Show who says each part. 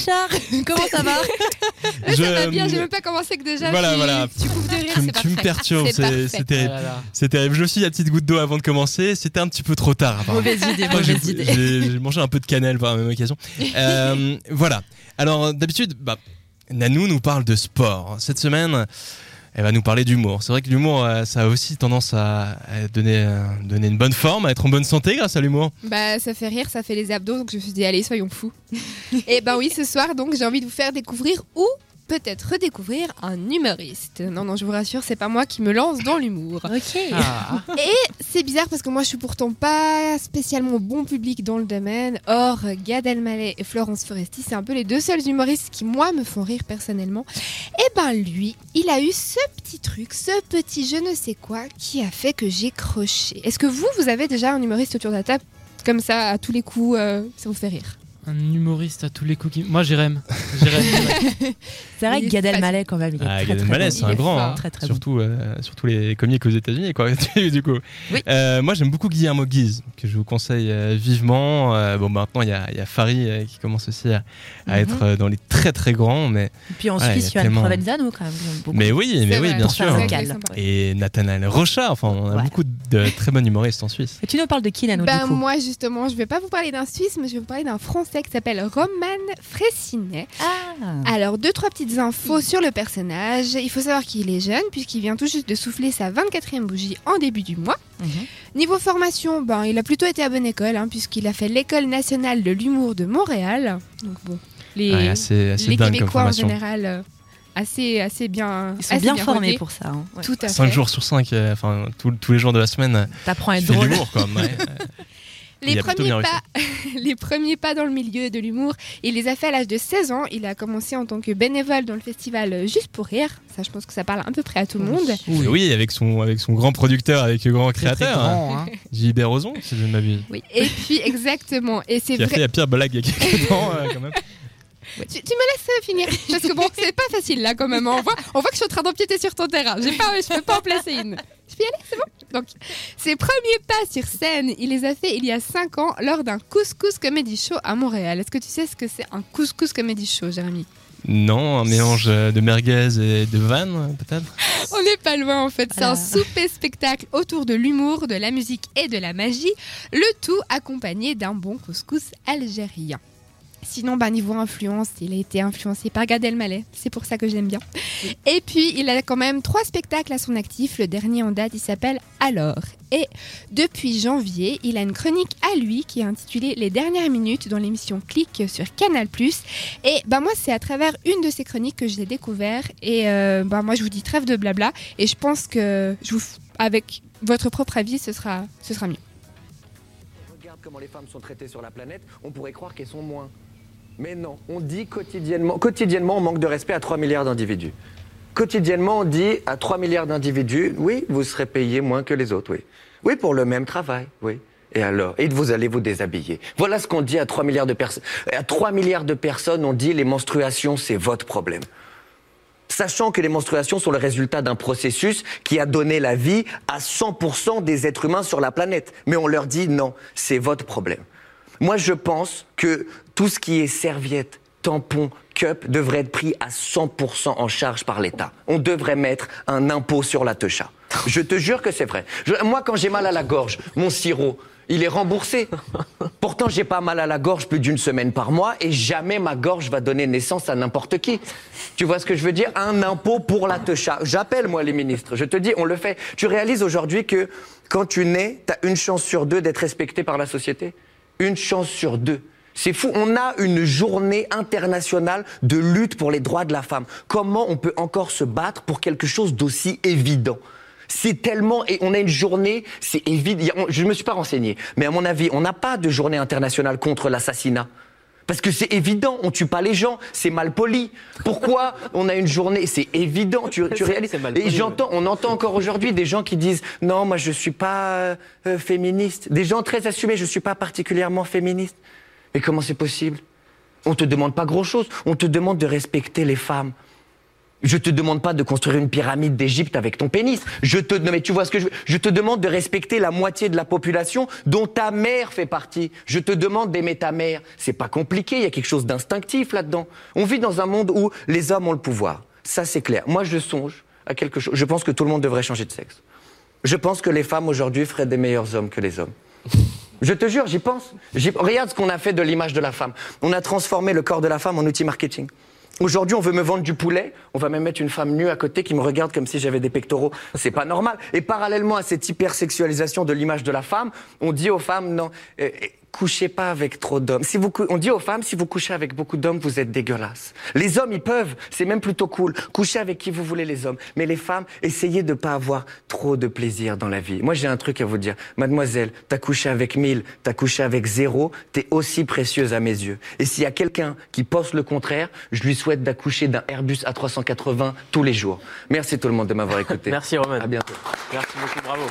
Speaker 1: Richard Comment ça va
Speaker 2: Je-
Speaker 3: Ça va bien, j'ai même pas commencé que déjà.
Speaker 2: Voilà,
Speaker 3: tu,
Speaker 2: voilà.
Speaker 3: Tu coupes de rire,
Speaker 2: Tu, me-
Speaker 3: c'est
Speaker 2: tu me
Speaker 3: parfait.
Speaker 2: perturbes,
Speaker 3: C'est
Speaker 2: c'est terrible.
Speaker 4: Ah.
Speaker 2: C'est terrible. Je me suis dit la petite goutte d'eau avant de commencer. C'était un petit peu trop tard.
Speaker 1: Mauvaise idée, mauvaise
Speaker 2: j'ai mangé un peu de cannelle par la même occasion. Euh, voilà. Alors d'habitude, bah, Nanou nous parle de sport. Cette semaine, elle va nous parler d'humour. C'est vrai que l'humour, euh, ça a aussi tendance à, euh, donner une bonne forme, à être en bonne santé grâce à l'humour.
Speaker 3: Bah, ça fait rire, ça fait les abdos, donc je me suis dit, allez, soyons fous. Et ben oui, ce soir, donc, j'ai envie de vous faire découvrir ou peut-être redécouvrir un humoriste. Non, non, je vous rassure, c'est pas moi qui me lance dans l'humour.
Speaker 1: Ok.
Speaker 4: Ah.
Speaker 3: C'est bizarre parce que moi, je suis pourtant pas spécialement bon public dans le domaine. Or, Gad Elmaleh et Florence Foresti, c'est un peu les deux seuls humoristes qui, moi, me font rire personnellement. Et ben lui, il a eu ce petit truc, ce petit je ne sais quoi, qui a fait que j'ai croché. Est-ce que vous, vous avez déjà un humoriste autour de la table comme ça, à tous les coups, euh, ça vous fait rire?
Speaker 4: Un humoriste à tous les coups. qui- Moi, Jérém.
Speaker 1: C'est vrai que Gad. Elmaleh, quand même, il est
Speaker 2: Ah,
Speaker 1: très,
Speaker 2: Gad Elmaleh,
Speaker 1: bon.
Speaker 2: c'est un grand,
Speaker 3: fort.
Speaker 2: hein.
Speaker 1: Très, très bon.
Speaker 2: surtout, euh, surtout les comiques aux États-Unis, quoi. du coup.
Speaker 1: Oui.
Speaker 2: Euh, moi, j'aime beaucoup Guillermo Guise, que je vous conseille euh, vivement. Euh, bon, maintenant, il y a, y a Farid euh, qui commence aussi à, à
Speaker 1: Mhm.
Speaker 2: être euh, dans les très très grands, mais,
Speaker 1: Et puis en
Speaker 2: Ouais, il y a
Speaker 1: Suisse, Johan
Speaker 2: tellement-
Speaker 1: Provenzano, quand même. beaucoup.
Speaker 2: mais oui, mais oui,
Speaker 3: vrai,
Speaker 2: bien sûr. Et Nathanaël Rochard, enfin, on a beaucoup de très bons humoristes en Suisse.
Speaker 1: Et tu nous parles de qui, Nano,
Speaker 3: Ben,
Speaker 1: du coup?
Speaker 3: moi justement, je vais pas vous parler d'un Suisse, mais je vais vous parler d'un Français qui s'appelle Roman Fressinet.
Speaker 1: Ah
Speaker 3: Alors, deux, trois petites infos sur le personnage. Il faut savoir qu'il est jeune, puisqu'il vient tout juste de souffler sa 24e bougie en début du mois.
Speaker 1: Mhm.
Speaker 3: Niveau formation, ben, il a plutôt été à bonne école, hein, puisqu'il a fait l'école nationale de l'humour de Montréal. Donc bon, les,
Speaker 2: Ouais, assez assez
Speaker 3: les
Speaker 2: dingue comme
Speaker 3: Québécois en général, euh, assez, assez bien
Speaker 1: Ils sont
Speaker 3: assez
Speaker 1: bien formés
Speaker 3: rodés.
Speaker 1: pour ça. hein. Ouais.
Speaker 3: Tout à
Speaker 2: 5
Speaker 3: fait.
Speaker 2: jours sur 5, enfin, tous- tous les jours de la semaine, euh,
Speaker 1: T'apprends à être drôle.
Speaker 2: l'humour, quand même. ouais.
Speaker 3: Les premiers, pas, les premiers pas dans le milieu de l'humour, il les a fait à l'âge de 16 ans. Il a commencé en tant que bénévole dans le festival Juste pour rire. Ça, je pense que ça parle à peu près à tout le monde.
Speaker 2: Oui. oui, avec son, avec son grand producteur, avec le grand créateur, hein,
Speaker 4: grand, hein.
Speaker 2: JB Rozon, si je ne m'abuse.
Speaker 3: Oui. Et puis, exactement. Et c'est
Speaker 2: Qui a
Speaker 3: vrai.
Speaker 2: fait la pire blague il y a quelques temps, euh, quand même.
Speaker 3: Tu, tu me laisses euh, finir Parce que bon, c'est pas facile là quand même. On voit, on voit que je suis en train d'empiéter sur ton terrain. J'ai pas, je peux pas en placer une. Je peux y aller, c'est bon Donc, ses premiers pas sur scène, il les a fait il y a 5 ans lors d'un couscous comedy show à Montréal. Est-ce que tu sais ce que c'est un couscous comedy show, Jérémy?
Speaker 2: Non, un mélange euh, de merguez et de vannes, peut-être?
Speaker 3: On n'est pas loin en fait. C'est un
Speaker 1: Ah.
Speaker 3: souper spectacle autour de l'humour, de la musique et de la magie. Le tout accompagné d'un bon couscous algérien. Sinon, bah, niveau influence, il a été influencé par Gad Elmaleh. C'est pour ça que je l'aime bien. Et puis, il a quand même trois spectacles à son actif. Le dernier en date, il s'appelle Alors. Et depuis janvier, il a une chronique à lui qui est intitulée Les dernières minutes dans l'émission Click sur Canal+. Et bah moi, c'est à travers une de ces chroniques que je l'ai découvert. Et euh, bah moi, je vous dis trêve de blabla. Et je pense que avec votre propre avis, ce sera, ce sera mieux.
Speaker 5: Mais non, on dit quotidiennement, on manque de respect à 3 milliards d'individus. Quotidiennement on dit à 3 milliards d'individus, oui, vous serez payés moins que les autres, oui. Oui, pour le même travail, oui. Et alors Et vous allez vous déshabiller. Voilà ce qu'on dit à 3 milliards de personnes. À 3 milliards de personnes, on dit les menstruations, c'est votre problème sachant que les menstruations sont le résultat d'un processus qui a donné la vie à 100% des êtres humains sur la planète. Mais on leur dit non, c'est votre problème. Moi, je pense que tout ce qui est serviette, tampon, cup devrait être pris à 100% en charge par l'État. On devrait mettre un impôt sur la techa. Je te jure que c'est vrai. Moi, quand j'ai mal à la gorge, mon sirop, il est remboursé. Pourtant, j'ai pas mal à la gorge plus d'une semaine par mois et jamais ma gorge va donner naissance à n'importe qui. Tu vois ce que je veux dire? Un impôt pour la techa. J'appelle, moi, les ministres. Je te dis, on le fait. Tu réalises aujourd'hui que quand tu nais, tu as une chance sur deux d'être respecté par la société? Une chance sur deux. C'est fou. On a une journée internationale de lutte pour les droits de la femme. Comment on peut encore se battre pour quelque chose d'aussi évident? C'est tellement et on a une journée, c'est évident. Je ne me suis pas renseigné, mais à mon avis, on n'a pas de journée internationale contre l'assassinat. Parce que c'est évident, on tue pas les gens, c'est mal poli. Pourquoi on a une journée C'est évident, tu, réalises. Et j'entends, on entend encore aujourd'hui des gens qui disent non, moi je suis pas euh, féministe. Des gens très assumés, je suis pas particulièrement féministe. Mais comment c'est possible? On te demande pas grand chose, on te demande de respecter les femmes. Je te demande pas de construire une pyramide d'Égypte avec ton pénis. Je te, non mais tu vois ce que je. Je te demande de respecter la moitié de la population dont ta mère fait partie. Je te demande d'aimer ta mère. C'est pas compliqué. Il y a quelque chose d'instinctif là-dedans. On vit dans un monde où les hommes ont le pouvoir. Ça, c'est clair. Moi, je songe à quelque chose. Je pense que tout le monde devrait changer de sexe. Je pense que les femmes aujourd'hui feraient des meilleurs hommes que les hommes. Je te jure, j'y pense. Regarde ce qu'on a fait de l'image de la femme. On a transformé le corps de la femme en outil marketing. Aujourd'hui, on veut me vendre du poulet. On va même mettre une femme nue à côté qui me regarde comme si j'avais des pectoraux. C'est pas normal. Et parallèlement à cette hypersexualisation de l'image de la femme, on dit aux femmes non, euh, couchez pas avec trop d'hommes. Si vous, on dit aux femmes, si vous couchez avec beaucoup d'hommes, vous êtes dégueulasses. Les hommes, ils peuvent. C'est même plutôt cool. Couchez avec qui vous voulez, les hommes. Mais les femmes, essayez de pas avoir trop de plaisir dans la vie. Moi, j'ai un truc à vous dire. Mademoiselle, t'as couché avec 1000, t'as couché avec zéro, t'es aussi précieuse à mes yeux. Et s'il y a quelqu'un qui pense le contraire, je lui souhaite d'accoucher d'un Airbus A380 tous les jours. Merci tout le monde de m'avoir écouté.
Speaker 6: Merci Roman.
Speaker 5: À bientôt.
Speaker 6: Merci beaucoup, bravo.